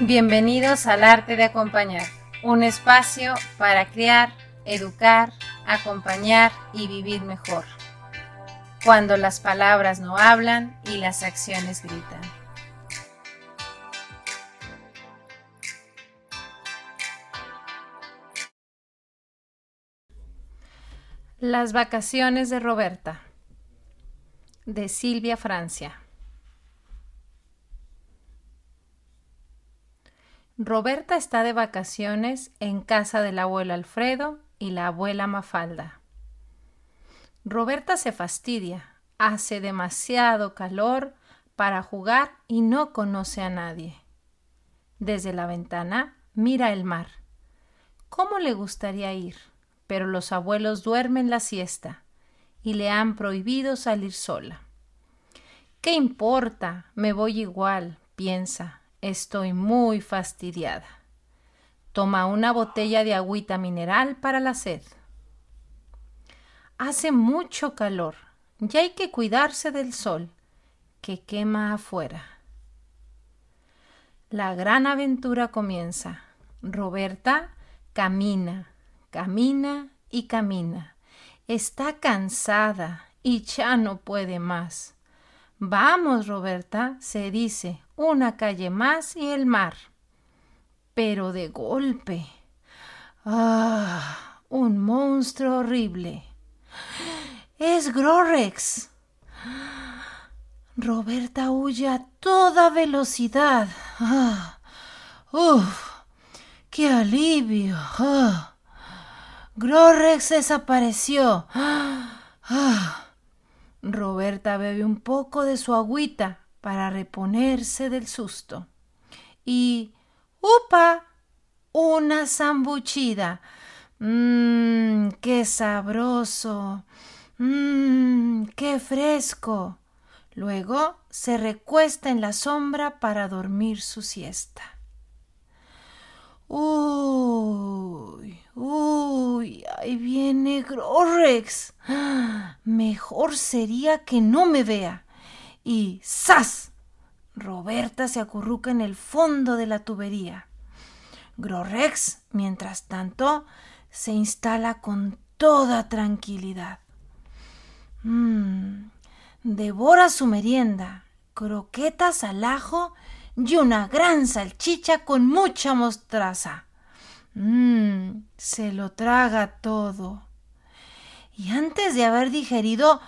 Bienvenidos al arte de acompañar, un espacio para crear, educar, acompañar y vivir mejor. Cuando las palabras no hablan y las acciones gritan. Las vacaciones de Roberta de Silvia Francia Roberta está de vacaciones en casa del abuelo Alfredo y la abuela Mafalda. Roberta se fastidia, hace demasiado calor para jugar y no conoce a nadie. Desde la ventana mira el mar. ¿Cómo le gustaría ir? Pero los abuelos duermen la siesta y le han prohibido salir sola. ¿Qué importa? Me voy igual, piensa, Estoy muy fastidiada. Toma una botella de agüita mineral para la sed. Hace mucho calor. Ya hay que cuidarse del sol, que quema afuera. La gran aventura comienza. Roberta camina, camina y camina. Está cansada y ya no puede más. Vamos, Roberta, se dice, una calle más y el mar. Pero de golpe. ¡Ah! Un monstruo horrible. Es Grorex. Roberta huye a toda velocidad. ¡Ah! ¡Uf! ¡Qué alivio! ¡Ah! Grorex desapareció. ¡Ah! Roberta bebe un poco de su agüita para reponerse del susto. Y ¡upa! Una zambuchida. ¡Mmm! ¡Qué sabroso! ¡Mmm! ¡Qué fresco! Luego se recuesta en la sombra para dormir su siesta. Uy, uy, ahí viene Grorex. Mejor sería que no me vea y ¡zas! Roberta se acurruca en el fondo de la tubería. Grorex, mientras tanto, se instala con toda tranquilidad. Mmm, devora su merienda, croquetas al ajo y una gran salchicha con mucha mostraza. Mmm, se lo traga todo. Y antes de haber digerido,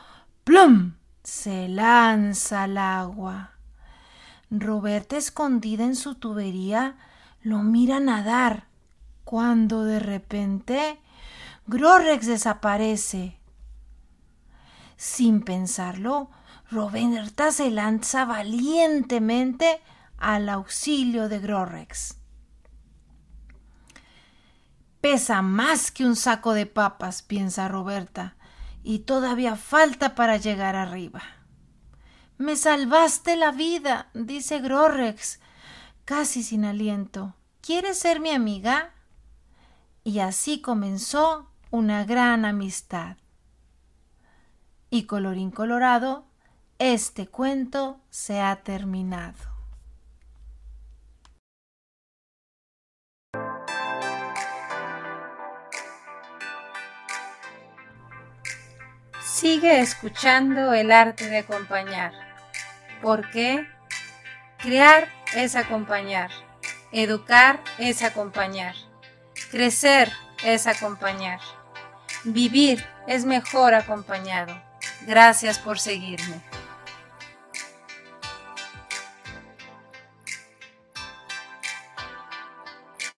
¡plum! Se lanza al agua. Roberta, escondida en su tubería, lo mira nadar, cuando de repente Grorex desaparece. Sin pensarlo, Roberta se lanza valientemente al auxilio de Grorex. Pesa más que un saco de papas, piensa Roberta, y todavía falta para llegar arriba. Me salvaste la vida, dice Grorex, casi sin aliento. ¿Quieres ser mi amiga? Y así comenzó una gran amistad. Y colorín colorado, este cuento se ha terminado. Sigue escuchando el arte de acompañar. porque Crear es acompañar. Educar es acompañar. Crecer es acompañar. Vivir es mejor acompañado. Gracias por seguirme.